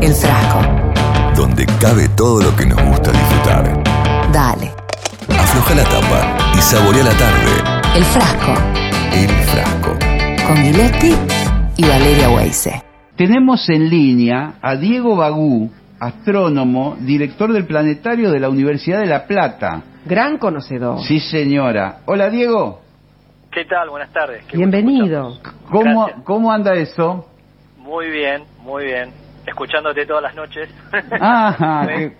El frasco. donde cabe todo lo que nos gusta disfrutar. Dale. Afloja la tapa y saborea la tarde. El frasco. El frasco. Con Giletti y Valeria Weise. Tenemos en línea a Diego Bagú, astrónomo, director del planetario de la Universidad de La Plata. Gran conocedor. Sí, señora. Hola, Diego. ¿Qué tal? Buenas tardes. Qué Bienvenido. ¿Cómo. ¿Cómo anda eso? Muy bien, muy bien. Escuchándote todas las noches. Ah, Sí. qué,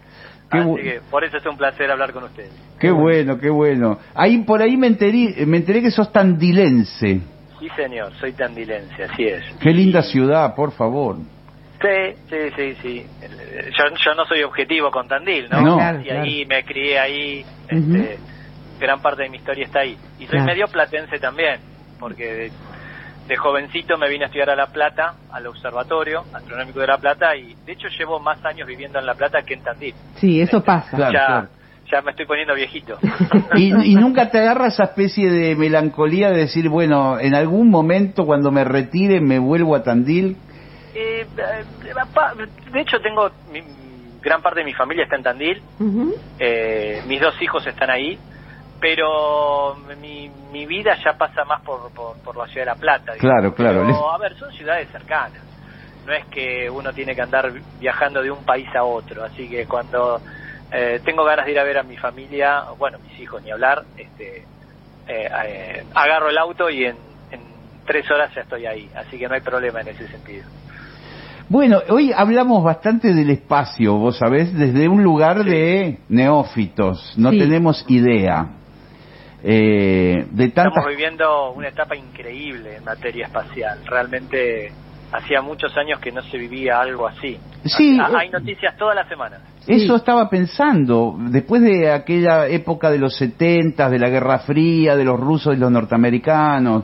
qué Así que por eso es un placer hablar con ustedes. qué bueno, qué bueno. Ahí por ahí me enteré, me enteré que sos tandilense. Sí, señor, soy tandilense, así es. Qué linda ciudad, por favor. Sí, sí, sí, sí. Yo, yo no soy objetivo con Tandil, ¿no? No. Claro, y ahí me crié ahí, este, gran parte de mi historia está ahí. Y soy Claro. medio platense también, porque de, jovencito me vine a estudiar a La Plata, al Observatorio Astronómico de La Plata, y de hecho llevo más años viviendo en La Plata que en Tandil. Sí, eso pasa. Claro, ya, claro. ya me estoy poniendo viejito. Y, y nunca te agarra esa especie de melancolía de decir, bueno, en algún momento cuando me retire me vuelvo a Tandil. Eh, eh, de hecho, tengo mi- gran parte de mi familia está en Tandil, eh, mis dos hijos están ahí, pero mi, mi vida ya pasa más por, por, por la ciudad de La Plata. digamos. Claro, claro. Pero, a ver, son ciudades cercanas. No es que uno tiene que andar viajando de un país a otro, así que cuando eh, tengo ganas de ir a ver a mi familia, bueno, mis hijos ni hablar, este, eh, eh, agarro el auto y en, en tres horas ya estoy ahí, así que no hay problema en ese sentido. Bueno, hoy hablamos bastante del espacio, vos sabés, desde un lugar de neófitos, no Sí. tenemos idea. Eh, de tantas... Estamos viviendo una etapa increíble en materia espacial. Realmente hacía muchos años que no se vivía algo así. Sí, Ha- eh, hay noticias todas las semanas. Eso Sí. estaba pensando, después de aquella época de los 70, de la Guerra Fría, de los rusos y los norteamericanos,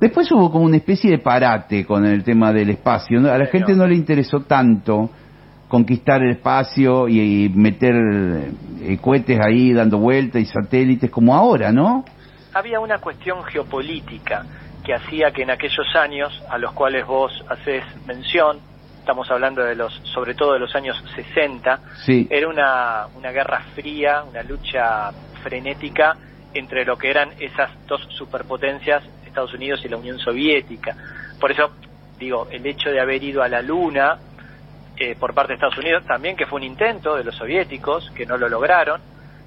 después hubo como una especie de parate con el tema del espacio. A la gente no le interesó tanto conquistar el espacio y, y meter eh, cohetes ahí dando vueltas y satélites como ahora, ¿no? Había una cuestión geopolítica que hacía que en aquellos años a los cuales vos haces mención, estamos hablando de los, sobre todo de los años 60, Sí. era una, una guerra fría, una lucha frenética entre lo que eran esas dos superpotencias, Estados Unidos y la Unión Soviética. Por eso, digo, el hecho de haber ido a la Luna eh, por parte de Estados Unidos, también que fue un intento de los soviéticos, que no lo lograron,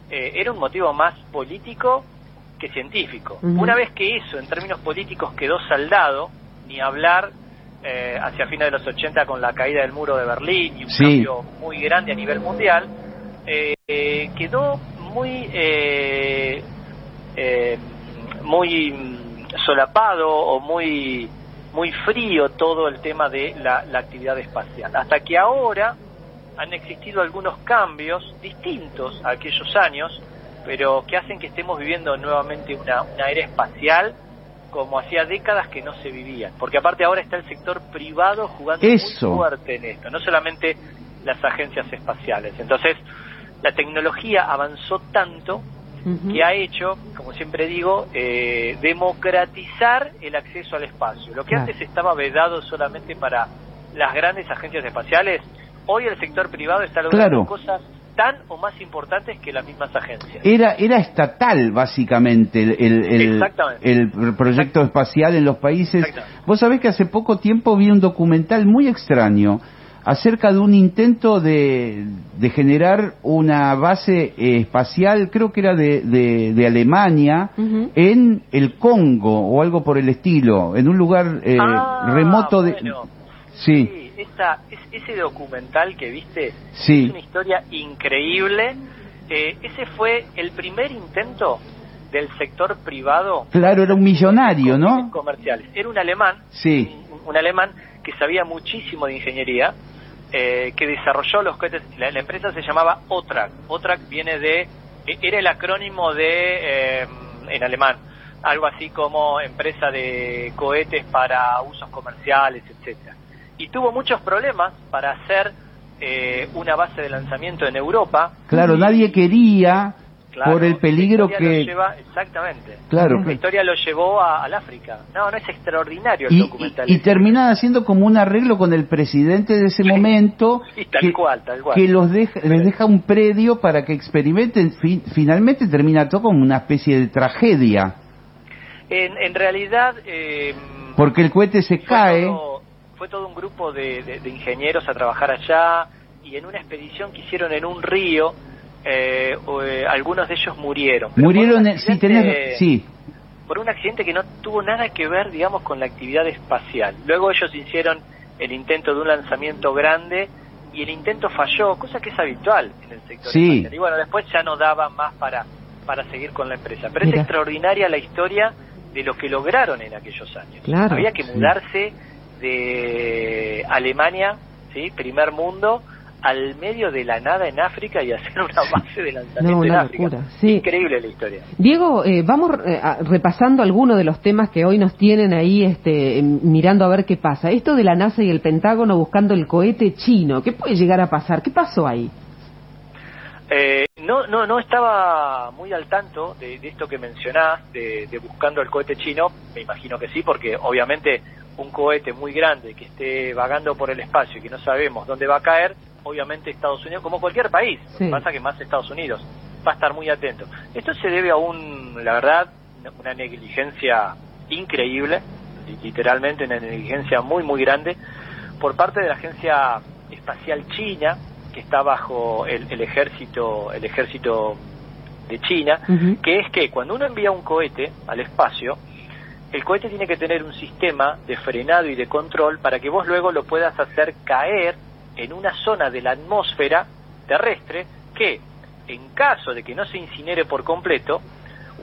eh, era un motivo más político que científico. Una vez que eso, en términos políticos, quedó saldado, ni hablar eh, hacia fines de los 80 con la caída del muro de Berlín y un Sí. cambio muy grande a nivel mundial, eh, eh, quedó muy eh, eh, muy solapado o muy muy frío todo el tema de la, la actividad espacial. Hasta que ahora han existido algunos cambios distintos a aquellos años, pero que hacen que estemos viviendo nuevamente una, una era espacial como hacía décadas que no se vivía. Porque aparte ahora está el sector privado jugando Eso. muy fuerte en esto, no solamente las agencias espaciales. Entonces, la tecnología avanzó tanto Que ha hecho, como siempre digo, eh, democratizar el acceso al espacio. Lo que Claro. antes estaba vedado solamente para las grandes agencias espaciales, hoy el sector privado está logrando Claro. cosas tan o más importantes que las mismas agencias. Era, era estatal, básicamente, el, el, el- Exactamente. el proyecto espacial en los países. Vos sabés que hace poco tiempo vi un documental muy extraño acerca de un intento de, de generar una base eh, espacial, creo que era de, de, de Alemania, en el Congo o algo por el estilo, en un lugar eh, Ah, remoto de... bueno. Sí, Sí, esa- es- ese documental que viste Sí. es una historia increíble. Eh, ese fue el primer intento del sector privado. claro, era un millonario, ¿no? comerciales. Era un alemán, Sí, un, un alemán que sabía muchísimo de ingeniería, eh, que desarrolló los cohetes. La, la empresa se llamaba OTRAC. OTRAC viene de, eh, era el acrónimo de, eh, en alemán, algo así como empresa de cohetes para usos comerciales, etcétera. Y tuvo muchos problemas para hacer eh, una base de lanzamiento en Europa. claro, nadie quería Claro, por el peligro que... lleva- exactamente. Claro, La historia lo llevó a- al África. No, no es extraordinario el y, documental. y, y terminan haciendo como un arreglo con el presidente de ese Sí. momento Sí, tal que, cual, tal cual. que los deja, les deja un predio para que experimenten. Fin- finalmente termina todo como una especie de tragedia, En, en realidad... eh, porque el cohete se fue cae. todo- fue todo un grupo de, de- de ingenieros a trabajar allá y en una expedición que hicieron en un río, eh, eh, algunos de ellos murieron. Murieron, en- sí, tenés, sí, por un accidente que no tuvo nada que ver, digamos, con la actividad espacial. Luego ellos hicieron el intento de un lanzamiento grande y el intento falló, cosa que es habitual en el sector Sí. espacial. Y bueno, después ya no daba más para, para seguir con la empresa. Pero Mira. es extraordinaria la historia de lo que lograron en aquellos años. Claro. Había que mudarse de Alemania, ¿sí? primer mundo, al medio de la nada en África y hacer una base de lanzamiento No, en África. sí. Increíble la historia. Diego, eh, vamos eh, repasando algunos de los temas que hoy nos tienen ahí este, em, mirando a ver qué pasa. Esto de la NASA y el Pentágono buscando el cohete chino, ¿qué puede llegar a pasar? ¿Qué pasó ahí? Eh, no, no, no estaba muy al tanto de, de esto que mencionás, de, de buscando el cohete chino. Me imagino que sí, porque obviamente un cohete muy grande que esté vagando por el espacio y que no sabemos dónde va a caer, obviamente Estados Unidos, como cualquier país, lo que pasa que más Estados Unidos, va a estar muy atento. Esto se debe a un, la verdad, una negligencia increíble, li- literalmente una negligencia muy, muy grande, por parte de la Agencia Espacial China, que está bajo el, el ejército, el ejército de China, que es que cuando uno envía un cohete al espacio, el cohete tiene que tener un sistema de frenado y de control para que vos luego lo puedas hacer caer en una zona de la atmósfera terrestre que, en caso de que no se incinere por completo,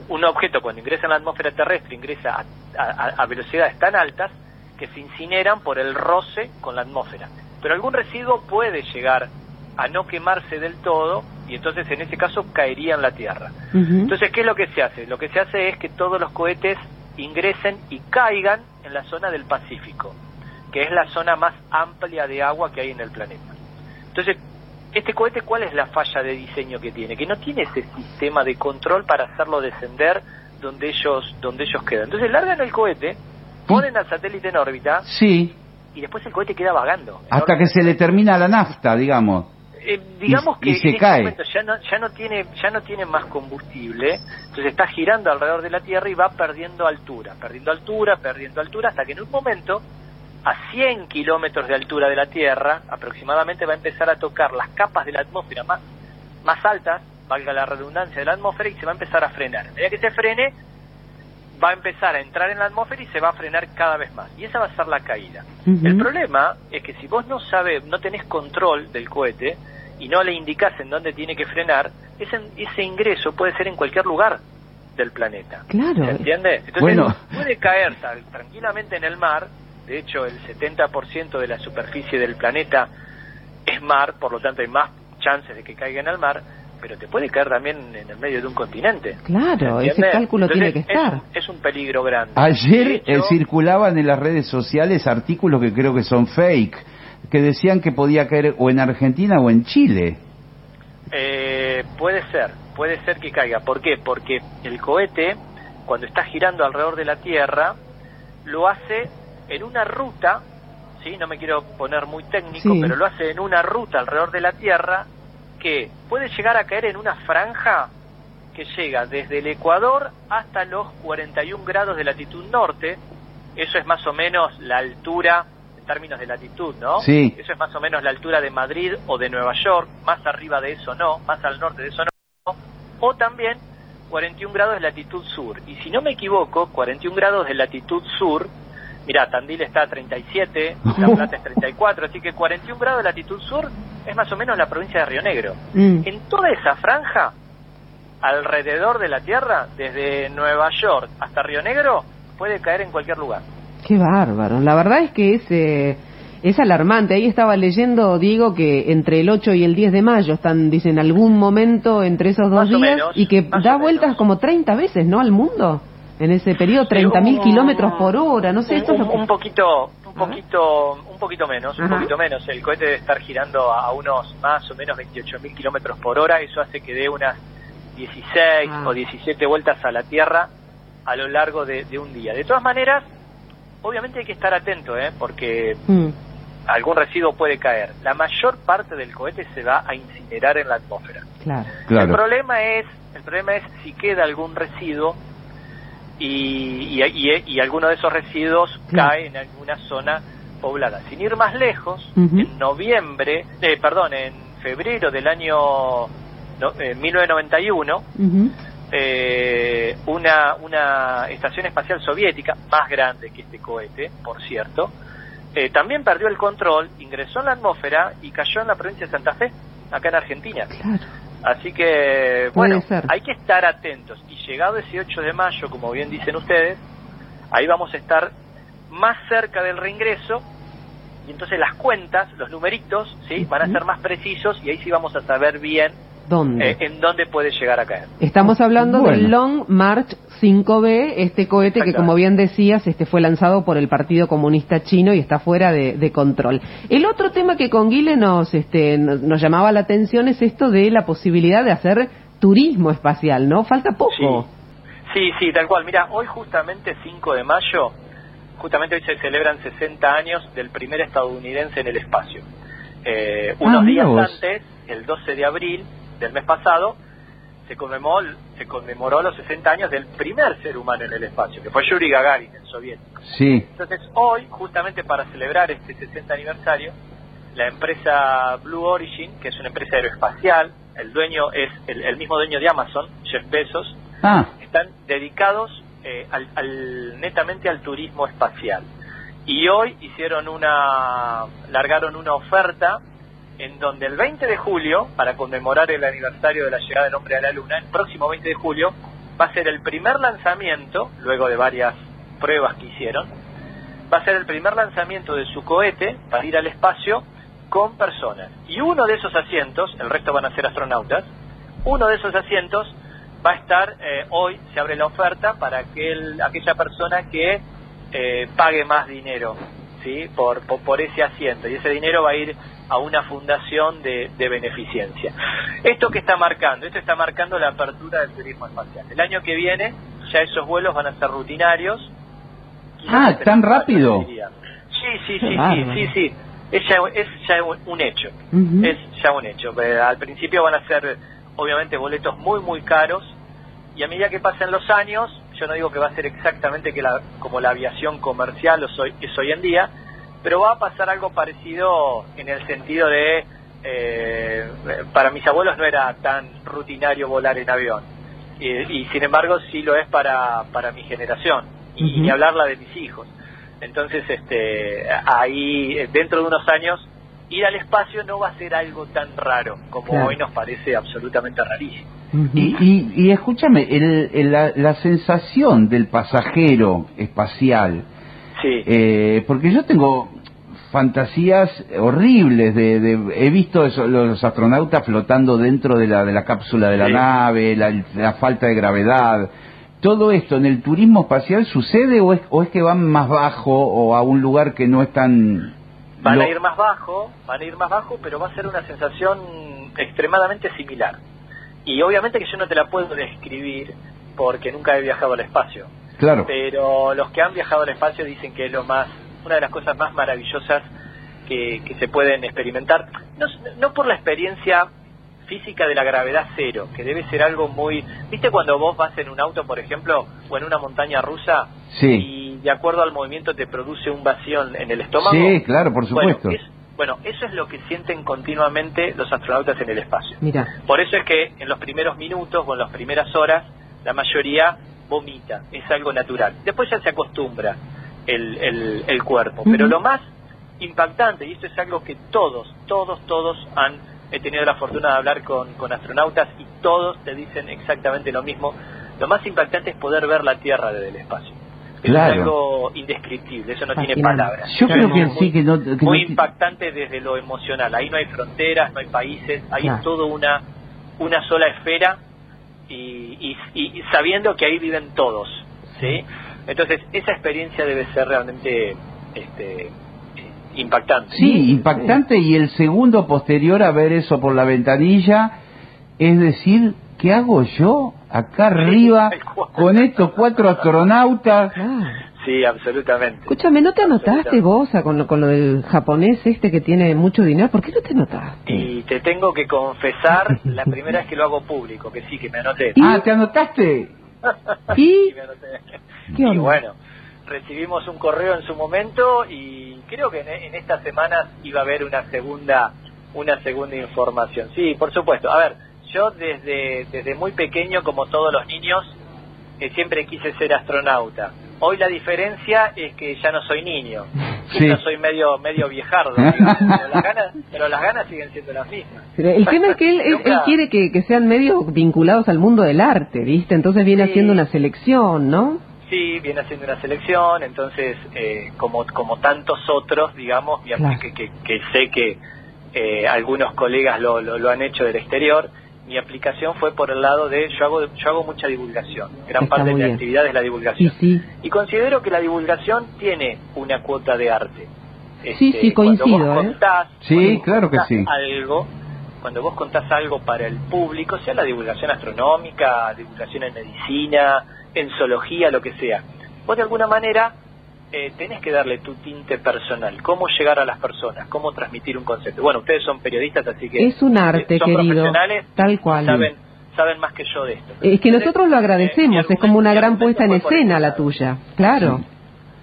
un objeto cuando ingresa en la atmósfera terrestre ingresa a, a- a velocidades tan altas que se incineran por el roce con la atmósfera. Pero algún residuo puede llegar a no quemarse del todo y entonces en ese caso caería en la Tierra. Entonces, ¿qué es lo que se hace? Lo que se hace es que todos los cohetes ingresen y caigan en la zona del Pacífico, que es la zona más amplia de agua que hay en el planeta. Entonces, este cohete, ¿cuál es la falla de diseño que tiene? Que no tiene ese sistema de control para hacerlo descender donde ellos, donde ellos quedan. Entonces, largan el cohete, ponen al satélite en órbita sí, y después el cohete queda vagando. hasta que se le termina la nafta, digamos. Eh, digamos Y- que y se en este cae. momento ya no ya no tiene ya no tiene más combustible entonces está girando alrededor de la tierra y va perdiendo altura perdiendo altura perdiendo altura hasta que en un momento a 100 kilómetros de altura de la tierra aproximadamente va a empezar a tocar las capas de la atmósfera más más altas valga la redundancia de la atmósfera y se va a empezar a frenar a medida que se frene va a empezar a entrar en la atmósfera y se va a frenar cada vez más y esa va a ser la caída el problema es que si vos no sabes, no tenés control del cohete y no le indicás en dónde tiene que frenar, ese, ese ingreso puede ser en cualquier lugar del planeta. Claro. ¿Se entiende? Entonces Bueno. puede caer tal- tranquilamente en el mar, de hecho el 70% de la superficie del planeta es mar, por lo tanto hay más chances de que caiga en el mar, pero te puede caer también en el medio de un continente. Claro, ¿Se ese cálculo tiene que estar. Es, un- es un peligro grande. Ayer eh, circulaban en las redes sociales artículos que creo que son fake, que decían que podía caer o en Argentina o en Chile. Eh, puede ser, puede ser que caiga. ¿Por qué? Porque el cohete, cuando está girando alrededor de la Tierra, lo hace en una ruta, ¿sí? No me quiero poner muy técnico, Sí. pero lo hace en una ruta alrededor de la Tierra que puede llegar a caer en una franja que llega desde el Ecuador hasta los 41 grados de latitud norte. Eso es más o menos la altura en términos de latitud, ¿no? Sí. Eso es más o menos la altura de Madrid o de Nueva York, más arriba de eso no, más al norte de eso no, o también 41 grados de latitud sur. Y si no me equivoco, 41 grados de latitud sur, mira, Tandil está a 37, La Plata es 34, así que 41 grados de latitud sur es más o menos la provincia de Río Negro. Mm. En toda esa franja, alrededor de la Tierra, desde Nueva York hasta Río Negro, puede caer en cualquier lugar. Qué bárbaro. La verdad es que es, eh, es alarmante. Ahí estaba leyendo, Diego, que entre el 8 y el 10 de mayo están, dicen, algún momento entre esos dos Más días menos, y que da vueltas como 30 veces, ¿no? Al mundo. En ese periodo, 30.000 mil un- kilómetros por hora. No sé, esto es un, lo que- un poquito un Ajá. poquito un poquito menos un Ajá. poquito menos el cohete debe estar girando a unos más o menos 28.000 kilómetros por hora eso hace que dé unas 16 Ah. o 17 vueltas a la Tierra a lo largo de, de un día. De todas maneras, obviamente hay que estar atento, ¿eh? porque Mm, algún residuo puede caer. La mayor parte del cohete se va a incinerar en la atmósfera. claro. El Claro. problema es, el problema es si queda algún residuo y, y, y- y alguno de esos residuos Claro. cae en alguna zona poblada. Sin ir más lejos, en noviembre, eh, perdón, en febrero del año no, eh, 1991, Ujú. eh, una, una estación espacial soviética, más grande que este cohete, por cierto, eh, también perdió el control, ingresó en la atmósfera y cayó en la provincia de Santa Fe, acá en Argentina. Claro. Así que, bueno, hay que estar atentos. Y llegado ese 8 de mayo, como bien dicen ustedes, ahí vamos a estar más cerca del reingreso y entonces las cuentas, los numeritos, ¿sí? Van a ser más precisos y ahí sí vamos a saber bien ¿Dónde? eh, en dónde puede llegar a caer. Estamos hablando Bueno. del Long March 5B, este cohete que, como bien decías, este fue lanzado por el Partido Comunista Chino y está fuera de, de control. El otro tema que con Guile nos, este, nos, nos llamaba la atención es esto de la posibilidad de hacer turismo espacial, ¿no? Falta poco. Sí, sí, tal cual. Mira, hoy justamente 5 de mayo, justamente hoy se celebran 60 años del primer estadounidense en el espacio. Eh, unos Ah, días antes, el 12 de abril del mes pasado, se conmemoró, se conmemoró los 60 años del primer ser humano en el espacio, que fue Yuri Gagarin, el soviético. Sí. Entonces, hoy, justamente para celebrar este 60 aniversario, la empresa Blue Origin, que es una empresa aeroespacial, el dueño es el, el mismo dueño de Amazon, Jeff Bezos, Ah, están dedicados eh, al, al- netamente al turismo espacial. Y hoy hicieron una, largaron una oferta en donde el 20 de julio, para conmemorar el aniversario de la llegada del hombre a la luna, el próximo 20 de julio va a ser el primer lanzamiento, luego de varias pruebas que hicieron, va a ser el primer lanzamiento de su cohete para ir al espacio con personas. Y uno de esos asientos, el resto van a ser astronautas, uno de esos asientos va a estar, eh, hoy se abre la oferta para aquel, aquella persona que eh, pague más dinero ¿sí? por, por, por ese asiento. Y ese dinero va a ir a una fundación de, de beneficencia. ¿Esto que está marcando? Esto está marcando la apertura del turismo espacial. El año que viene ya esos vuelos van a ser rutinarios. Ah, ¿tan rápido? Sí, sí, sí, sí, sí, sí. Es ya, es ya un hecho. Es ya un hecho. Eh, Al principio van a ser, obviamente, boletos muy, muy caros. Y a medida que pasen los años, yo no digo que va a ser exactamente que la, como la aviación comercial es hoy en día, pero va a pasar algo parecido en el sentido de, eh, para mis abuelos no era tan rutinario volar en avión. Y, y sin embargo sí lo es para, para mi generación. Y Ujú. ni hablar la de mis hijos. Entonces, este, ahí, dentro de unos años, ir al espacio no va a ser algo tan raro como Claro. hoy nos parece absolutamente rarísimo. Y, y, y escúchame, el- el- la, la sensación del pasajero espacial, Sí. eh, porque yo tengo fantasías horribles de, de- he visto eso, los astronautas flotando dentro de la de la cápsula de la Sí. nave la, la falta de gravedad todo esto en el turismo espacial sucede o es, o es que van más bajo o a un lugar que no es tan Van a ir más bajo, van a ir más bajo, pero va a ser una sensación extremadamente similar. Y obviamente que yo no te la puedo describir porque nunca he viajado al espacio. claro Pero los que han viajado al espacio dicen que es lo más, una de las cosas más maravillosas que, que se pueden experimentar. No, no por la experiencia física de la gravedad cero, que debe ser algo muy... ¿Viste cuando vos vas en un auto, por ejemplo, o en una montaña rusa Sí. y de acuerdo al movimiento te produce un vacío en el estómago? sí claro por supuesto Bueno, es- bueno, eso es lo que sienten continuamente los astronautas en el espacio. Mira. Por eso es que en los primeros minutos o en las primeras horas la mayoría vomita, es algo natural. Después ya se acostumbra el, el, el cuerpo. Pero lo más impactante, y esto es algo que todos, todos, todos han he tenido la fortuna de hablar con, con astronautas y todos te dicen exactamente lo mismo. Lo más impactante es poder ver la Tierra desde el espacio. Claro. es algo indescriptible, eso no tiene palabras. Yo creo que muy- sí, que no- que muy no impactante desde lo emocional. Ahí no hay fronteras, no hay países, ahí Claro. es todo una, una sola esfera y- y- y sabiendo que ahí viven todos. ¿sí? Entonces, esa experiencia debe ser realmente este, impactante. Sí, impactante y el segundo posterior a ver eso por la ventanilla es decir, ¿qué hago yo acá arriba con estos cuatro astronautas? Sí, absolutamente. Escúchame, ¿no te anotaste vos a- con lo, con lo del japonés este que tiene mucho dinero? ¿Por qué no te anotaste? Y te tengo que confesar, la primera vez que lo hago público, que sí, que me anoté. Ah, ¿te anotaste? ¿Y? Sí, me anoté. ¿Qué Y bueno, recibimos un correo en su momento y creo que en, en estas semanas iba a haber una segunda una segunda información. Sí, por supuesto. A ver, yo desde desde muy pequeño, como todos los niños, eh, siempre quise ser astronauta. Hoy la diferencia es que ya no soy niño. Sí. Yo soy medio medio viejardo, digamos, pero, las ganas, pero las ganas siguen siendo las mismas. Pero el tema es que él, él- él Nunca- quiere que, que sean medio vinculados al mundo del arte, ¿viste? Entonces viene Sí. haciendo una selección, ¿no? Sí, viene haciendo una selección, entonces, eh, como, como tantos otros, digamos, mi Claro. que, que, que sé que eh, algunos colegas lo, lo, lo han hecho del exterior, mi aplicación fue por el lado de, yo hago, yo hago mucha divulgación, gran Está parte de mi bien. actividad es la Y divulgación. sí, Y considero que la divulgación tiene una cuota de arte. Este, Sí, sí, cuando coincido, vos ¿eh? contás- Sí, cuando vos claro que sí. Algo, cuando vos contás algo para el público, sea la divulgación astronómica, divulgación en medicina, en zoología, lo que sea, vos de alguna manera eh, tenés que darle tu tinte personal, cómo llegar a las personas, cómo transmitir un concepto. Bueno, ustedes son periodistas, así que Es un arte, eh, son querido, profesionales, tal cual. saben saben más que yo de esto. es que nosotros lo Eh, agradecemos, mi es como una gran puesta en escena la tuya, claro.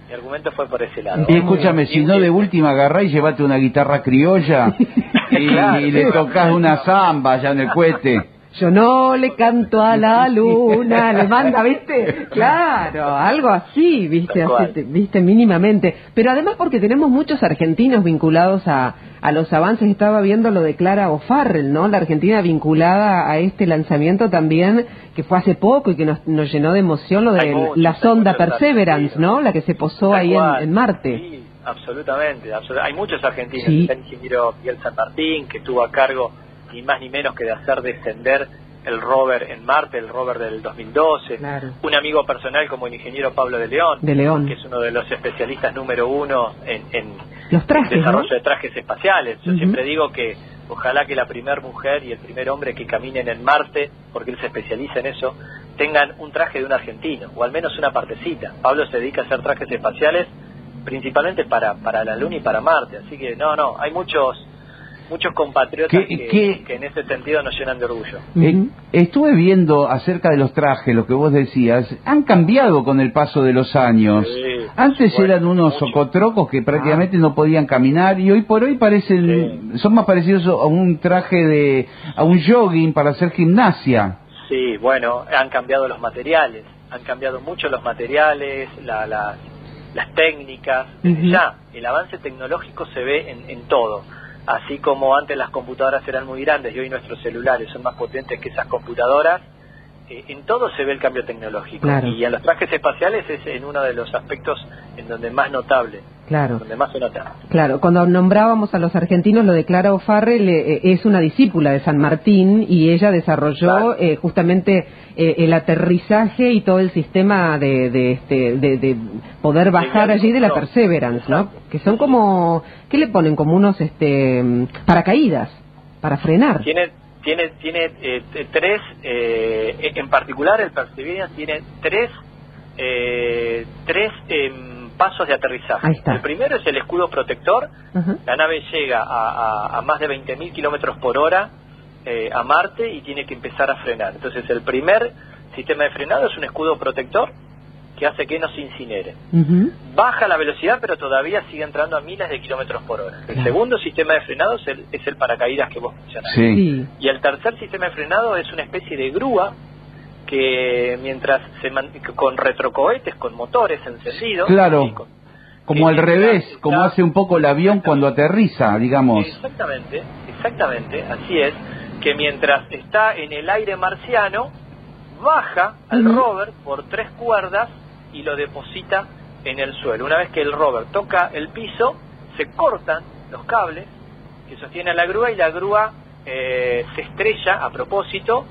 Mi argumento fue por ese lado. Y escúchame, si no de última agarrá y llevate una guitarra criolla y, Claro. y le tocas una zamba allá en el cohete. Yo no le canto a la luna, le manda, ¿viste? Claro, algo así, ¿viste? Así, ¿Viste? Mínimamente. Pero además porque tenemos muchos argentinos vinculados a, a los avances, estaba viendo lo de Clara O'Farrell, ¿no? La Argentina vinculada a este lanzamiento también, que fue hace poco y que nos, nos llenó de emoción, lo de la sonda Perseverance. ¿no? La que se posó ahí en, en Marte. Sí, absolutamente. absolu- Hay muchos argentinos. Sí. Está el ingeniero Miguel San Martín, que estuvo a cargo ni más ni menos que de hacer descender el rover en Marte, el rover del 2012. Claro. Un amigo personal como el ingeniero Pablo de León, De León. que es uno de los especialistas número uno en, en Los trajes, desarrollo ¿no? de trajes espaciales. Yo siempre digo que ojalá que la primera mujer y el primer hombre que caminen en Marte, porque él se especializa en eso, tengan un traje de un argentino, o al menos una partecita. Pablo se dedica a hacer trajes espaciales principalmente para, para la Luna y para Marte, así que no, no, hay muchos muchos compatriotas ¿Qué- que, en ese sentido nos llenan de orgullo. Eh, estuve viendo acerca de los trajes, lo que vos decías, han cambiado con el paso de los años. Sí, Antes bueno, eran unos mucho. socotrocos que prácticamente no podían caminar y hoy por hoy parecen, son más parecidos a un traje de, a un jogging para hacer gimnasia. Sí, bueno, han cambiado los materiales, han cambiado mucho los materiales, la- la- las técnicas, ya, el avance tecnológico se ve en, en todo. Así como antes las computadoras eran muy grandes y hoy nuestros celulares son más potentes que esas computadoras, en todo se ve el cambio tecnológico. Claro. Y en los trajes espaciales es en uno de los aspectos en donde más notable, Claro. donde más se nota. Claro, cuando nombrábamos a los argentinos, lo de Clara O'Farrell eh, eh, es una discípula de San Martín y ella desarrolló Claro. eh, justamente eh, el aterrizaje y todo el sistema de, de, este, de, de poder bajar De allí de la. Perseverance, ¿no? Que son como, ¿qué le ponen? Como unos este, mm, paracaídas para frenar. Tiene tiene tiene eh, tres eh, en particular el Perseverance tiene tres eh, tres em, pasos de aterrizaje. Ahí está. El primero es el escudo protector. La nave llega a, a- a más de 20.000 kilómetros por hora eh, a Marte y tiene que empezar a frenar. Entonces el primer sistema de frenado es un escudo protector que hace que no se incinere baja la velocidad, pero todavía sigue entrando a miles de kilómetros por hora. El segundo sistema de frenado es el, es el paracaídas que vos mencionaste. Sí. Y el tercer sistema de frenado es una especie de grúa que mientras se man- con retrocohetes, con motores encendidos, Claro. con- Como al revés, está- como hace un poco el avión cuando aterriza, digamos. Exactamente, exactamente, así es, que mientras está en el aire marciano, baja al rover por tres cuerdas y lo deposita en el suelo. Una vez que el rover toca el piso, se cortan los cables que sostienen la grúa y la grúa eh, se estrella a propósito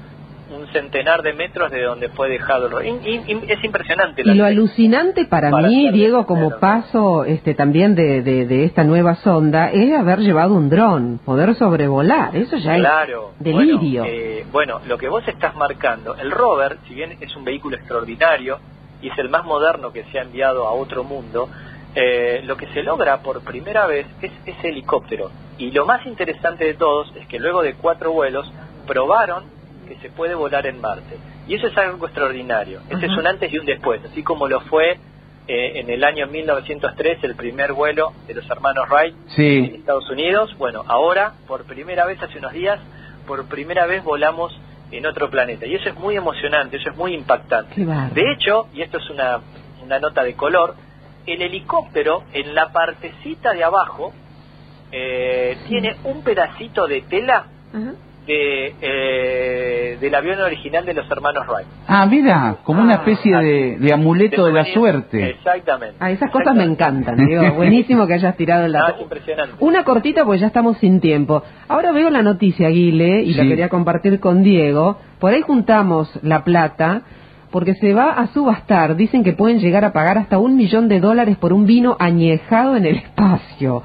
un centenar de metros de donde fue dejado el ro- in- in- in- es impresionante la Y lo alucinante para, Para mí, Diego, como paso este, también de, de, de esta nueva sonda, es haber llevado un dron, poder sobrevolar. Eso ya Claro. es delirio. Bueno, eh, bueno, lo que vos estás marcando, el rover, si bien es un vehículo extraordinario y es el más moderno que se ha enviado a otro mundo, eh, lo que se logra por primera vez es ese helicóptero. Y lo más interesante de todos es que luego de cuatro vuelos probaron que se puede volar en Marte. Y eso es algo extraordinario. Este es Ajá. un antes y un después, así como lo fue eh, en el año 1903 el primer vuelo de los hermanos Wright en Estados Unidos. Bueno, ahora, por primera vez, hace unos días, por primera vez volamos en otro planeta. Y eso es muy emocionante, eso es muy impactante. De hecho, y esto es una, una nota de color, el helicóptero en la partecita de abajo eh, tiene un pedacito de tela. De, eh, del avión original de los hermanos Wright. Ah, mira, como una Ah, especie de, de amuleto de la suerte. Exactamente. Ah, esas cosas me encantan, Diego. Buenísimo que hayas tirado el Ah, dato. es impresionante. Una cortita porque ya estamos sin tiempo. Ahora veo la noticia, Guile, y la quería compartir con Diego. Por ahí juntamos la plata porque se va a subastar. Dicen que pueden llegar a pagar hasta un millón de dólares por un vino añejado en el espacio.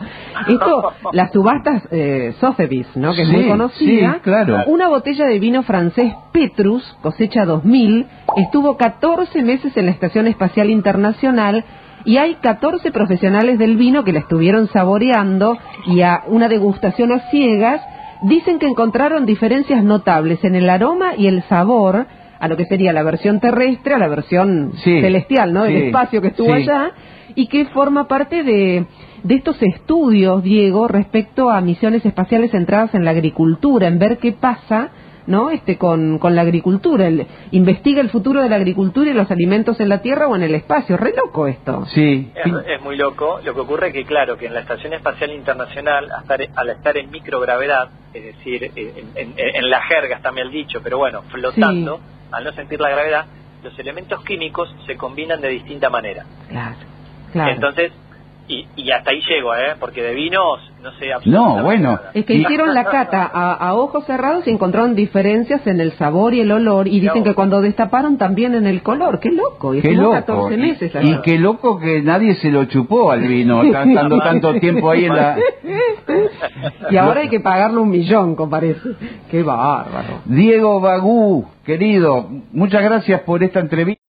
Esto, las subastas eh, Sotheby's, ¿no? Que es muy conocida. sí, claro. Una botella de vino francés Petrus, cosecha 2000, estuvo 14 meses en la Estación Espacial Internacional y hay 14 profesionales del vino que la estuvieron saboreando y a una degustación a ciegas dicen que encontraron diferencias notables en el aroma y el sabor a lo que sería la versión terrestre a la versión Sí, celestial, ¿no? Del sí, espacio que estuvo sí. allá y que forma parte de, de estos estudios, Diego, respecto a misiones espaciales centradas en la agricultura, en ver qué pasa, ¿no? Este con, con la agricultura, el- investiga el futuro de la agricultura y los alimentos en la Tierra o en el espacio, re loco esto. Sí, Es, es muy loco. Lo que ocurre es que, claro, que en la Estación Espacial Internacional, al estar, al estar en microgravedad, es decir, en, en- en la jerga está mal dicho, pero bueno, flotando, al no sentir la gravedad, los elementos químicos se combinan de distinta manera. Claro, claro. Entonces, y, y hasta ahí llego, ¿eh? Porque de vinos no sé No, absolutamente bueno. nada. es que hicieron la cata a, a ojos cerrados y encontraron diferencias en el sabor y el olor y dicen No. que cuando destaparon también en el color. Qué loco. Y Qué estuvo loco. 14 meses y qué loco que nadie se lo chupó al vino, estando tanto tiempo ahí en la... Y ahora hay que pagarle un millón, comparece. Qué bárbaro. Diego Bagú, querido, muchas gracias por esta entrevista.